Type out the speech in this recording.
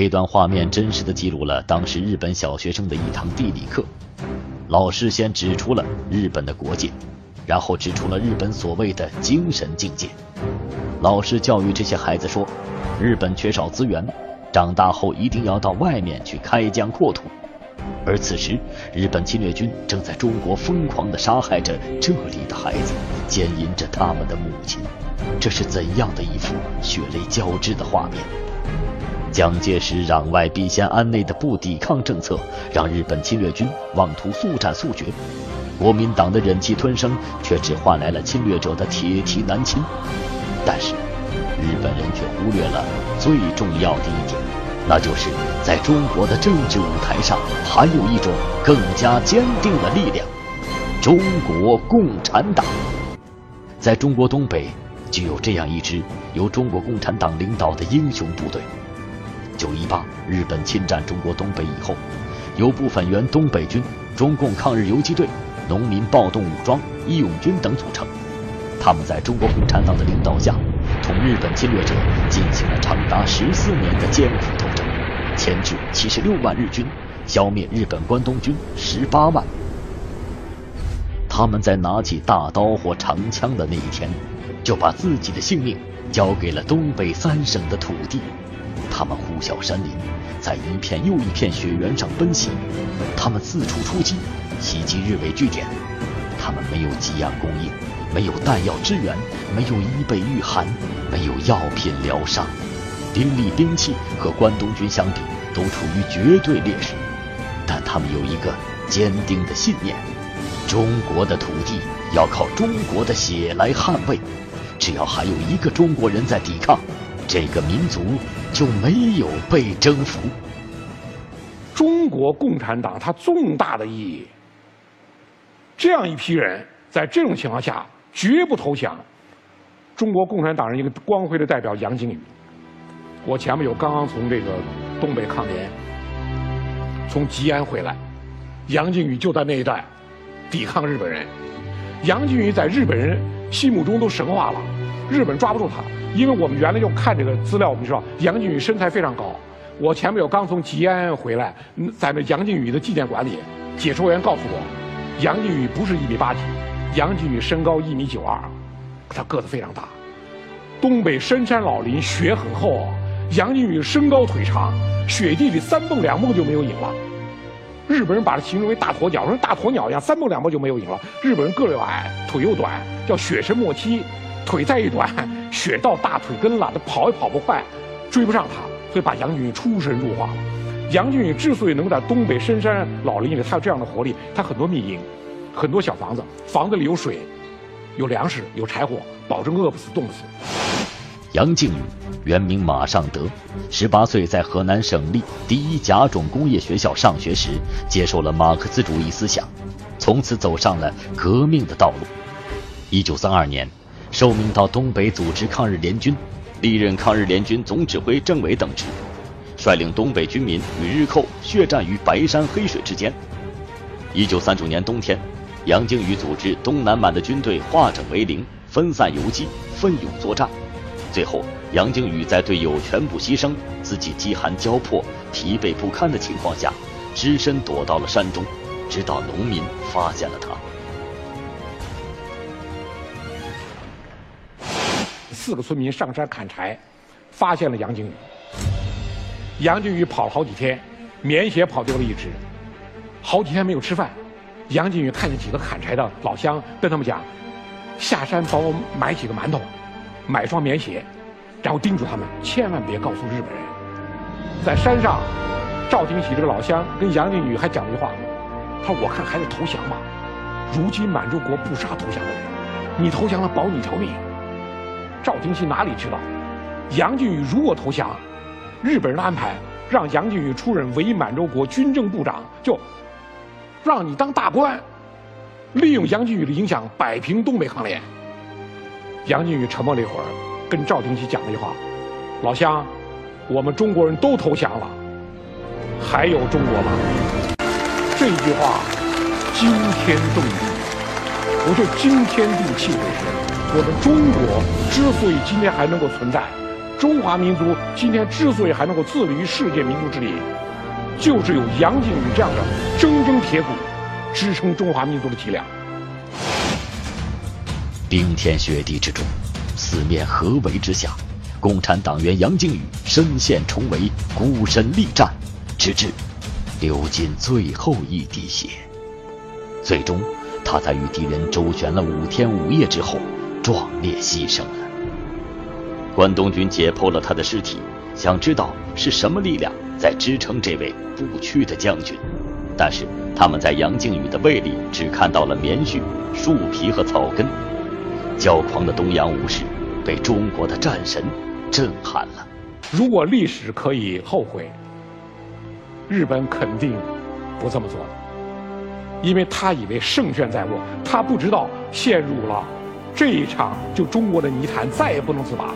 这段画面真实的记录了当时日本小学生的一堂地理课。老师先指出了日本的国界，然后指出了日本所谓的精神境界。老师教育这些孩子说：“日本缺少资源，长大后一定要到外面去开疆扩土。”而此时，日本侵略军正在中国疯狂地杀害着这里的孩子，奸淫着他们的母亲。这是怎样的一幅血泪交织的画面？蒋介石攘外必先安内的不抵抗政策，让日本侵略军妄图速战速决；国民党的忍气吞声，却只换来了侵略者的铁蹄南侵。但是，日本人却忽略了最重要的一点，那就是在中国的政治舞台上，还有一种更加坚定的力量——中国共产党。在中国东北，就有这样一支由中国共产党领导的英雄部队。九一八，日本侵占中国东北以后，有部分原东北军、中共抗日游击队、农民暴动武装、义勇军等组成。他们在中国共产党的领导下，同日本侵略者进行了长达十四年的艰苦斗争，牵制七十六万日军，消灭日本关东军十八万。他们在拿起大刀或长枪的那一天，就把自己的性命交给了东北三省的土地。他们呼啸山林，在一片又一片雪原上奔袭；他们四处出击，袭击日伪据点；他们没有给养供应，没有弹药支援，没有衣被御寒，没有药品疗伤。兵力、兵器和关东军相比，都处于绝对劣势。但他们有一个坚定的信念：中国的土地要靠中国的血来捍卫。只要还有一个中国人在抵抗。这个民族就没有被征服。中国共产党它重大的意义，这样一批人在这种情况下绝不投降。中国共产党人一个光辉的代表杨靖宇，我前面有刚刚从这个东北抗联从吉安回来，杨靖宇就在那一带抵抗日本人。杨靖宇在日本人心目中都神话了，日本抓不住他。因为我们原来就看这个资料，我们知道杨靖宇身材非常高。我前面有刚从吉安回来，在那杨靖宇的纪念馆里，解说员告诉我，杨靖宇不是一米八几，杨靖宇身高一米九二，他个子非常大。东北深山老林，雪很厚，杨靖宇身高腿长，雪地里三蹦两蹦就没有影了。日本人把它形容为大鸵鸟，说大鸵鸟一样，三蹦两蹦就没有影了。日本人个又矮，腿又短，叫雪深莫欺，腿再一短。雪到大腿根了，他跑也跑不快，追不上他，所以把杨靖宇出神入化了。杨靖宇之所以能在东北深山老林里，他有这样的活力，他很多密营，很多小房子，房子里有水，有粮食，有柴火，保证饿不死、冻不死。杨靖宇原名马尚德，十八岁在河南省立第一甲种工业学校上学时，接受了马克思主义思想，从此走上了革命的道路。一九三二年。受命到东北组织抗日联军，历任抗日联军总指挥、政委等职，率领东北军民与日寇血战于白山黑水之间。一九三九年冬天，杨靖宇组织东南满的军队化整为零，分散游击，奋勇作战。最后，杨靖宇在队友全部牺牲、自己饥寒交迫、疲惫不堪的情况下，只身躲到了山中，直到农民发现了他。四个村民上山砍柴，发现了杨靖宇。杨靖宇跑了好几天，棉鞋跑丢了一只，好几天没有吃饭。杨靖宇看见几个砍柴的老乡，跟他们讲：“下山帮我买几个馒头，买双棉鞋。”然后叮嘱他们千万别告诉日本人。在山上，赵廷喜这个老乡跟杨靖宇还讲了一句话：“他说我看还是投降吧。如今满洲国不杀投降的人，你投降了保你一条命。”赵廷熙哪里知道，杨靖宇如果投降，日本人的安排让杨靖宇出任伪满洲国军政部长，就让你当大官，利用杨靖宇的影响摆平东北抗联。杨靖宇沉默了一会儿，跟赵廷熙讲了一句话：“老乡，我们中国人都投降了，还有中国吗？”这句话惊天动地，我就惊天地泣鬼神。我们中国之所以今天还能够存在，中华民族今天之所以还能够自立于世界民族之林，就是有杨靖宇这样的铮铮铁骨支撑中华民族的脊梁。冰天雪地之中，四面合围之下，共产党员杨靖宇身陷重围，孤身力战，直至流尽最后一滴血。最终，他在与敌人周旋了五天五夜之后，壮烈牺牲了。关东军解剖了他的尸体，想知道是什么力量在支撑这位不屈的将军，但是他们在杨靖宇的胃里只看到了棉絮、树皮和草根。骄狂的东洋武士被中国的战神震撼了。如果历史可以后悔，日本肯定不这么做的，因为他以为胜券在握，他不知道陷入了这一场就中国的泥潭，再也不能自拔。